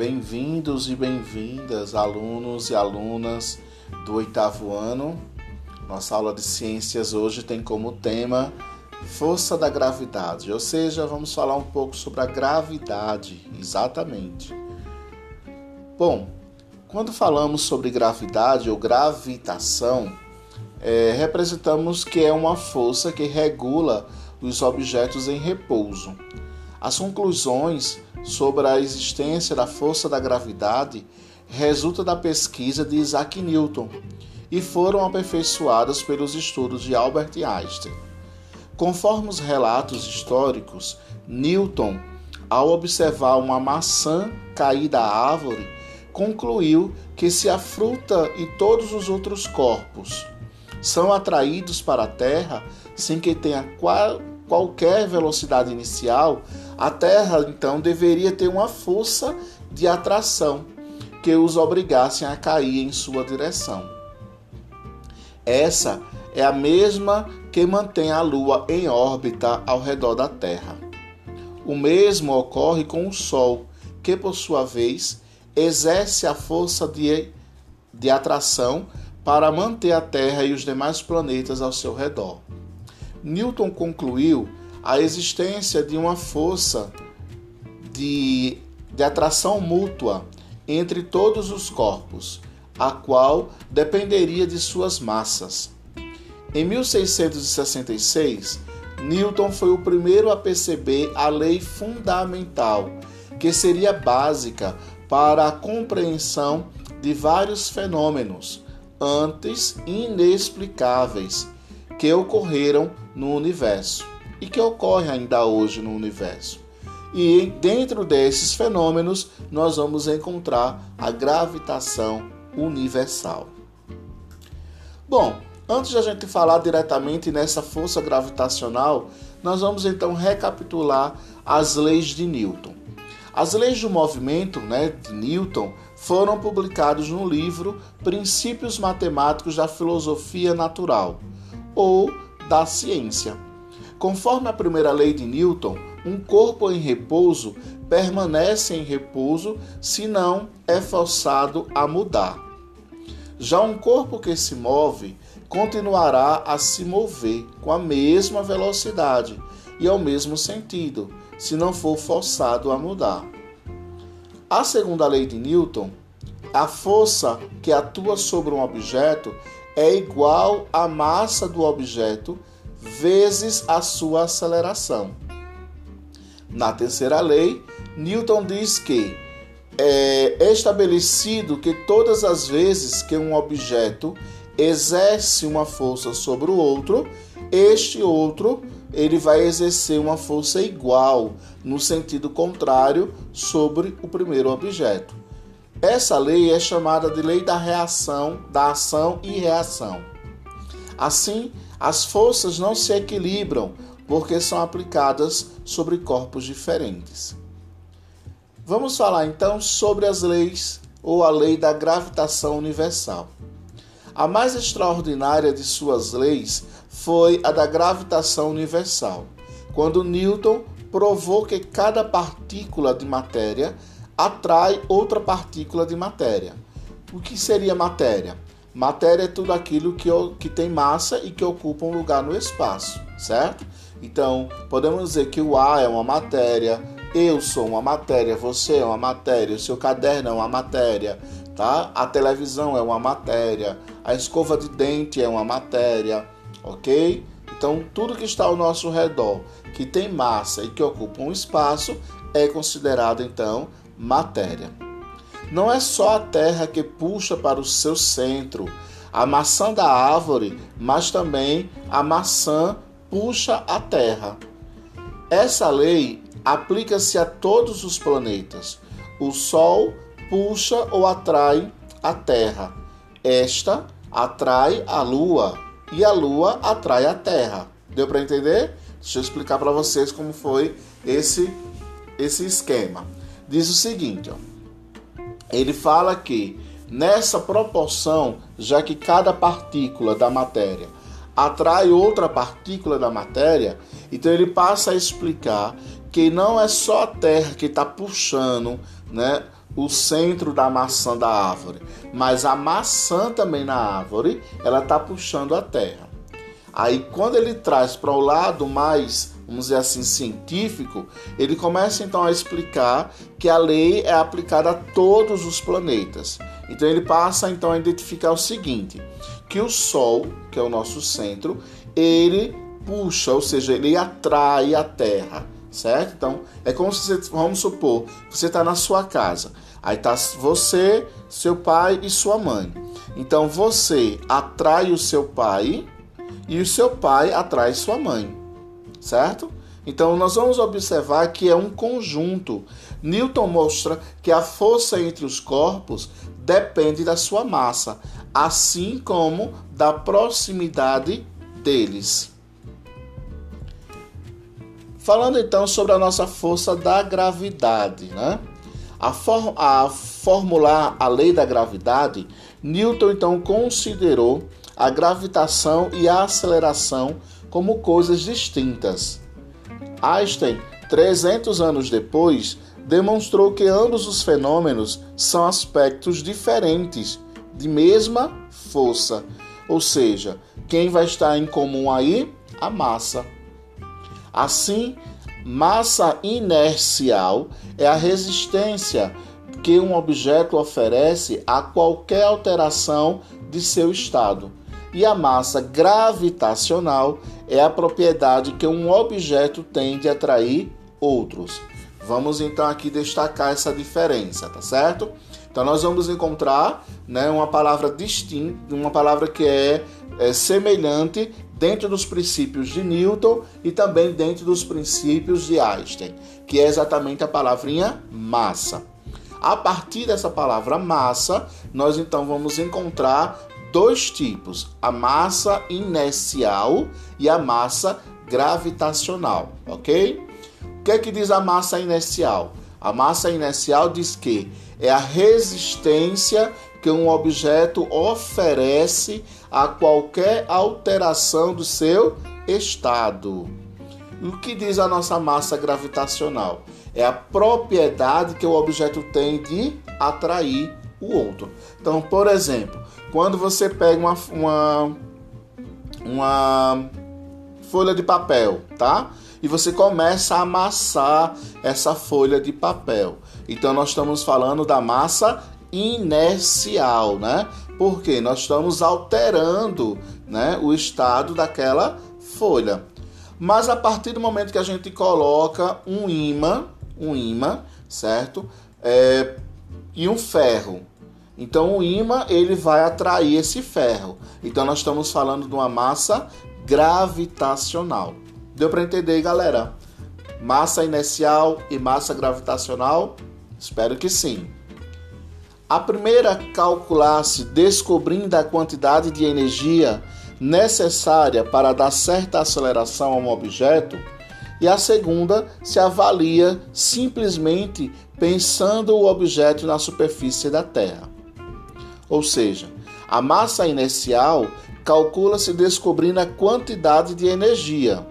Bem-vindos e bem-vindas, alunos e alunas do oitavo ano. Nossa aula de ciências hoje tem como tema força da gravidade, ou seja, vamos falar um pouco sobre a gravidade, exatamente. Bom, quando falamos sobre gravidade ou gravitação, é, representamos que é uma força que regula os objetos em repouso. As conclusões sobre a existência da força da gravidade resulta da pesquisa de Isaac Newton e foram aperfeiçoadas pelos estudos de Albert Einstein. Conforme os relatos históricos, Newton, ao observar uma maçã cair da árvore, concluiu que se a fruta e todos os outros corpos são atraídos para a Terra sem que tenha qualquer velocidade inicial, a Terra então deveria ter uma força de atração que os obrigassem a cair em sua direção. Essa é a mesma que mantém a Lua em órbita ao redor da Terra. O mesmo ocorre com o Sol, que por sua vez exerce a força de, de atração para manter a Terra e os demais planetas ao seu redor. Newton concluiu a existência de uma força de, de atração mútua entre todos os corpos, a qual dependeria de suas massas. Em 1666, Newton foi o primeiro a perceber a lei fundamental, que seria básica para a compreensão de vários fenômenos antes inexplicáveis que ocorreram no universo e que ocorrem ainda hoje no universo. E dentro desses fenômenos nós vamos encontrar a gravitação universal. Bom, antes de a gente falar diretamente nessa força gravitacional, nós vamos então recapitular as leis de Newton. As leis do movimento né, de Newton foram publicados no livro Princípios Matemáticos da Filosofia Natural, ou da Ciência. Conforme a primeira lei de Newton, um corpo em repouso permanece em repouso se não é forçado a mudar. Já um corpo que se move continuará a se mover com a mesma velocidade e ao mesmo sentido, se não for forçado a mudar. A segunda lei de Newton, a força que atua sobre um objeto é igual à massa do objeto vezes a sua aceleração. Na terceira lei, Newton diz que é estabelecido que todas as vezes que um objeto exerce uma força sobre o outro, este outro ele vai exercer uma força igual, no sentido contrário, sobre o primeiro objeto. Essa lei é chamada de lei da reação, da ação e reação. Assim, as forças não se equilibram porque são aplicadas sobre corpos diferentes. Vamos falar então sobre as leis ou a lei da gravitação universal. A mais extraordinária de suas leis foi a da gravitação universal, quando Newton provou que cada partícula de matéria atrai outra partícula de matéria. O que seria matéria? Matéria é tudo aquilo que, que tem massa e que ocupa um lugar no espaço, certo? Então, podemos dizer que o ar é uma matéria, eu sou uma matéria, você é uma matéria, o seu caderno é uma matéria, tá? A televisão é uma matéria, a escova de dente é uma matéria, ok? Então, tudo que está ao nosso redor, que tem massa e que ocupa um espaço, é considerado então matéria. Não é só a terra que puxa para o seu centro a maçã da árvore, mas também a maçã puxa a terra. Essa lei aplica-se a todos os planetas. O Sol puxa ou atrai a Terra. Esta atrai a Lua e a Lua atrai a Terra. Deu para entender? Deixa eu explicar para vocês como foi esse esse esquema. Diz o seguinte, ó ele fala que nessa proporção, já que cada partícula da matéria atrai outra partícula da matéria, então ele passa a explicar que não é só a Terra que está puxando né, o centro da maçã da árvore, mas a maçã também na árvore, ela está puxando a terra. Aí quando ele traz para o lado mais, vamos dizer assim, científico, ele começa então a explicar que a lei é aplicada a todos os planetas. Então ele passa então a identificar o seguinte, que o Sol, que é o nosso centro, ele puxa, ou seja, ele atrai a Terra, certo? Então é como se você, vamos supor, você está na sua casa, aí tá você, seu pai e sua mãe. Então você atrai o seu pai e o seu pai atrai sua mãe, certo? Então nós vamos observar que é um conjunto. Newton mostra que a força entre os corpos depende da sua massa, assim como da proximidade deles. Falando então sobre a nossa força da gravidade, né? A, for a formular a lei da gravidade, Newton então considerou a gravitação e a aceleração como coisas distintas. Einstein, 300 anos depois, demonstrou que ambos os fenômenos são aspectos diferentes de mesma força. Ou seja, quem vai estar em comum aí? A massa. Assim, massa inercial é a resistência que um objeto oferece a qualquer alteração de seu estado e a massa gravitacional é a propriedade que um objeto tem de atrair outros. Vamos então aqui destacar essa diferença, tá certo? Então nós vamos encontrar né, uma palavra distinta, uma palavra que é, é semelhante dentro dos princípios de Newton e também dentro dos princípios de Einstein, que é exatamente a palavrinha massa. A partir dessa palavra massa, nós então vamos encontrar dois tipos: a massa inercial e a massa gravitacional, ok? O que é que diz a massa inercial? A massa inercial diz que é a resistência que um objeto oferece a qualquer alteração do seu estado. O que diz a nossa massa gravitacional? É a propriedade que o objeto tem de atrair o outro. Então, por exemplo, quando você pega uma, uma, uma folha de papel, tá? E você começa a amassar essa folha de papel. Então nós estamos falando da massa inercial, né? Porque nós estamos alterando, né, o estado daquela folha. Mas a partir do momento que a gente coloca um imã, um imã, certo? É, e um ferro então o ímã ele vai atrair esse ferro. Então nós estamos falando de uma massa gravitacional. Deu para entender, galera? Massa inercial e massa gravitacional? Espero que sim. A primeira calcular-se descobrindo a quantidade de energia necessária para dar certa aceleração a um objeto, e a segunda se avalia simplesmente pensando o objeto na superfície da Terra. Ou seja, a massa inercial calcula-se descobrindo a quantidade de energia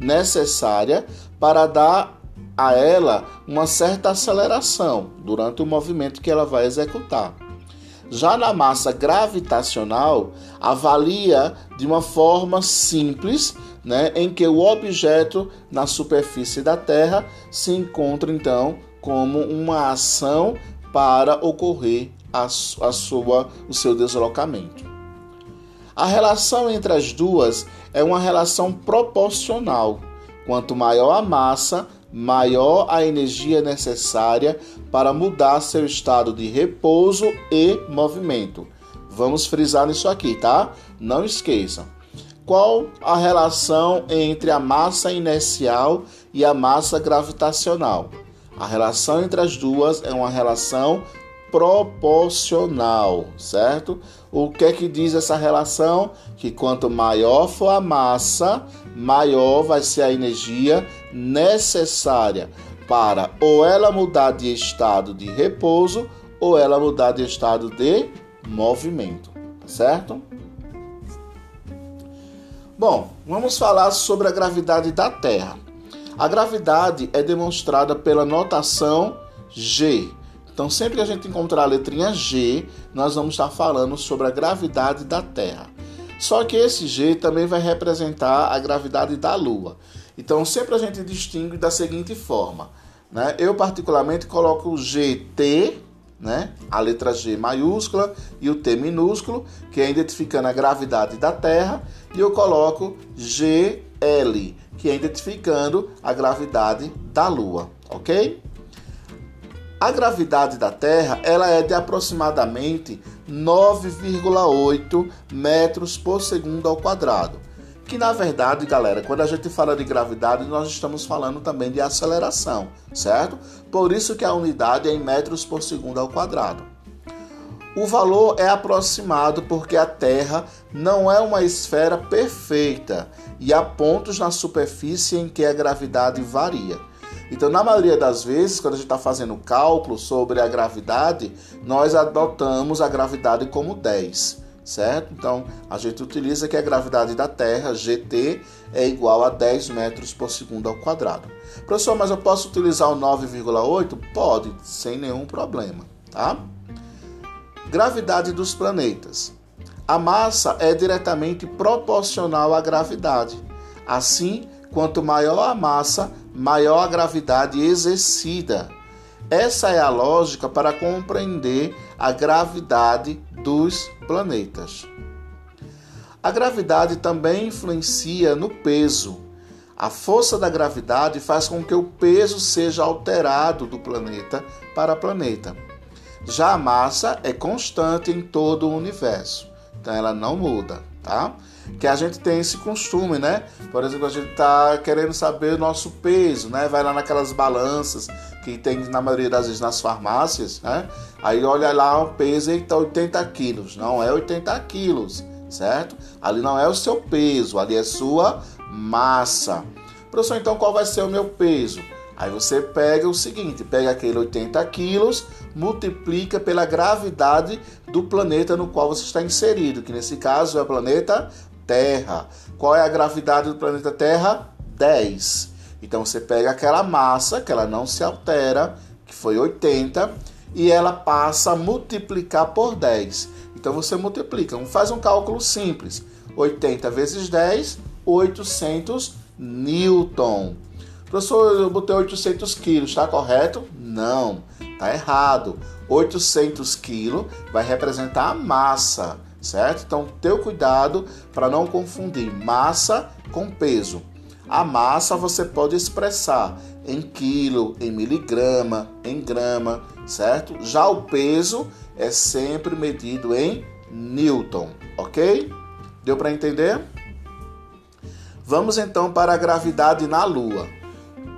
necessária para dar a ela uma certa aceleração durante o movimento que ela vai executar. Já na massa gravitacional, avalia de uma forma simples, né, em que o objeto na superfície da Terra se encontra então como uma ação para ocorrer a, a sua, o seu deslocamento. A relação entre as duas é uma relação proporcional. Quanto maior a massa, maior a energia necessária para mudar seu estado de repouso e movimento. Vamos frisar nisso aqui, tá? Não esqueçam. Qual a relação entre a massa inercial e a massa gravitacional? A relação entre as duas é uma relação proporcional, certo? O que é que diz essa relação? Que quanto maior for a massa, maior vai ser a energia necessária para ou ela mudar de estado de repouso ou ela mudar de estado de movimento, tá certo? Bom, vamos falar sobre a gravidade da Terra. A gravidade é demonstrada pela notação G Então, sempre que a gente encontrar a letrinha G, nós vamos estar falando sobre a gravidade da Terra. Só que esse G também vai representar a gravidade da Lua. Então, sempre a gente distingue da seguinte forma. Né? Eu, particularmente, coloco o GT, né? a letra G maiúscula e o T minúsculo, que é identificando a gravidade da Terra, e eu coloco GL, que é identificando a gravidade da Lua, ok? A gravidade da Terra ela é de aproximadamente 9,8 metros por segundo ao quadrado. Que na verdade, galera, quando a gente fala de gravidade, nós estamos falando também de aceleração, certo? Por isso que a unidade é em metros por segundo ao quadrado. O valor é aproximado porque a Terra não é uma esfera perfeita e há pontos na superfície em que a gravidade varia. Então, na maioria das vezes, quando a gente está fazendo cálculo sobre a gravidade, nós adotamos a gravidade como 10, certo? Então, a gente utiliza que a gravidade da Terra, GT, é igual a 10 metros por segundo ao quadrado. Professor, mas eu posso utilizar o 9,8? Pode, sem nenhum problema, tá? Gravidade dos planetas. A massa é diretamente proporcional à gravidade. Assim, quanto maior a massa, maior a gravidade exercida. Essa é a lógica para compreender a gravidade dos planetas. A gravidade também influencia no peso. A força da gravidade faz com que o peso seja alterado do planeta para planeta. Já a massa é constante em todo o universo, então ela não muda, tá? Que a gente tem esse costume, né? Por exemplo, a gente tá querendo saber o nosso peso, né? Vai lá naquelas balanças que tem na maioria das vezes nas farmácias, né? Aí olha lá o peso e tá 80 quilos. Não é 80 quilos, certo? Ali não é o seu peso, ali é sua massa. Professor, então qual vai ser o meu peso? Aí você pega o seguinte, pega aquele 80 quilos, multiplica pela gravidade do planeta no qual você está inserido, que nesse caso é o planeta Terra. Qual é a gravidade do planeta Terra? 10. Então você pega aquela massa, que ela não se altera, que foi 80, e ela passa a multiplicar por 10. Então você multiplica, faz um cálculo simples. 80 vezes 10, 800 Newton. Professor, eu botei 800 quilos, está correto? Não, está errado. 800 quilos vai representar a massa certo? Então, teu cuidado para não confundir massa com peso. A massa você pode expressar em quilo, em miligrama, em grama, certo? Já o peso é sempre medido em newton, ok? Deu para entender? Vamos então para a gravidade na Lua.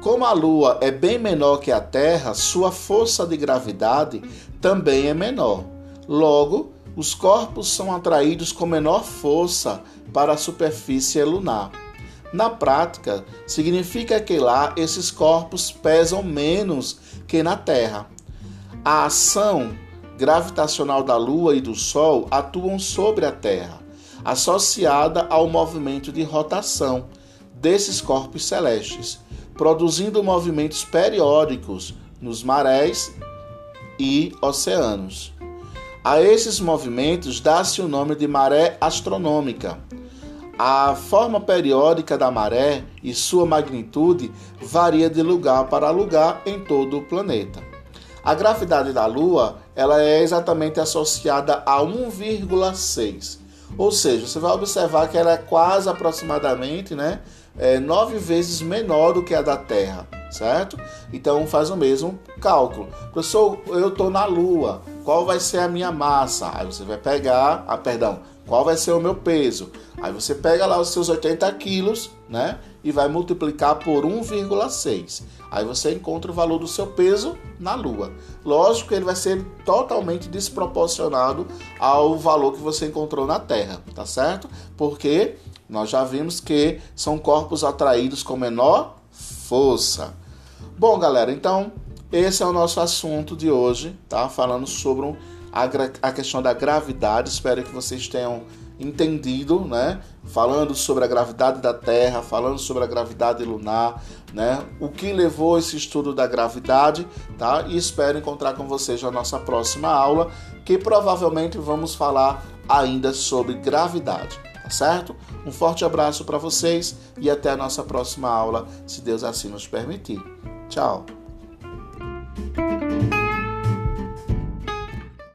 Como a Lua é bem menor que a Terra, sua força de gravidade também é menor. Logo, os corpos são atraídos com menor força para a superfície lunar. Na prática, significa que lá esses corpos pesam menos que na Terra. A ação gravitacional da Lua e do Sol atuam sobre a Terra, associada ao movimento de rotação desses corpos celestes, produzindo movimentos periódicos nos maréis e oceanos. A esses movimentos dá-se o nome de maré astronômica. A forma periódica da maré e sua magnitude varia de lugar para lugar em todo o planeta. A gravidade da Lua ela é exatamente associada a 1,6. Ou seja, você vai observar que ela é quase aproximadamente né, é, nove vezes menor do que a da Terra, certo? Então faz o mesmo cálculo. Professor, eu estou na Lua qual vai ser a minha massa? Aí você vai pegar, ah, perdão, qual vai ser o meu peso? Aí você pega lá os seus 80 quilos, né? E vai multiplicar por 1,6. Aí você encontra o valor do seu peso na Lua. Lógico que ele vai ser totalmente desproporcionado ao valor que você encontrou na Terra, tá certo? Porque nós já vimos que são corpos atraídos com menor força. Bom, galera, então esse é o nosso assunto de hoje, tá? Falando sobre a, questão da gravidade. Espero que vocês tenham entendido, né? Falando sobre a gravidade da Terra, falando sobre a gravidade lunar, né? O que levou esse estudo da gravidade, tá? E espero encontrar com vocês na nossa próxima aula, que provavelmente vamos falar ainda sobre gravidade, tá certo? Um forte abraço para vocês e até a nossa próxima aula, se Deus assim nos permitir. Tchau. Thank you.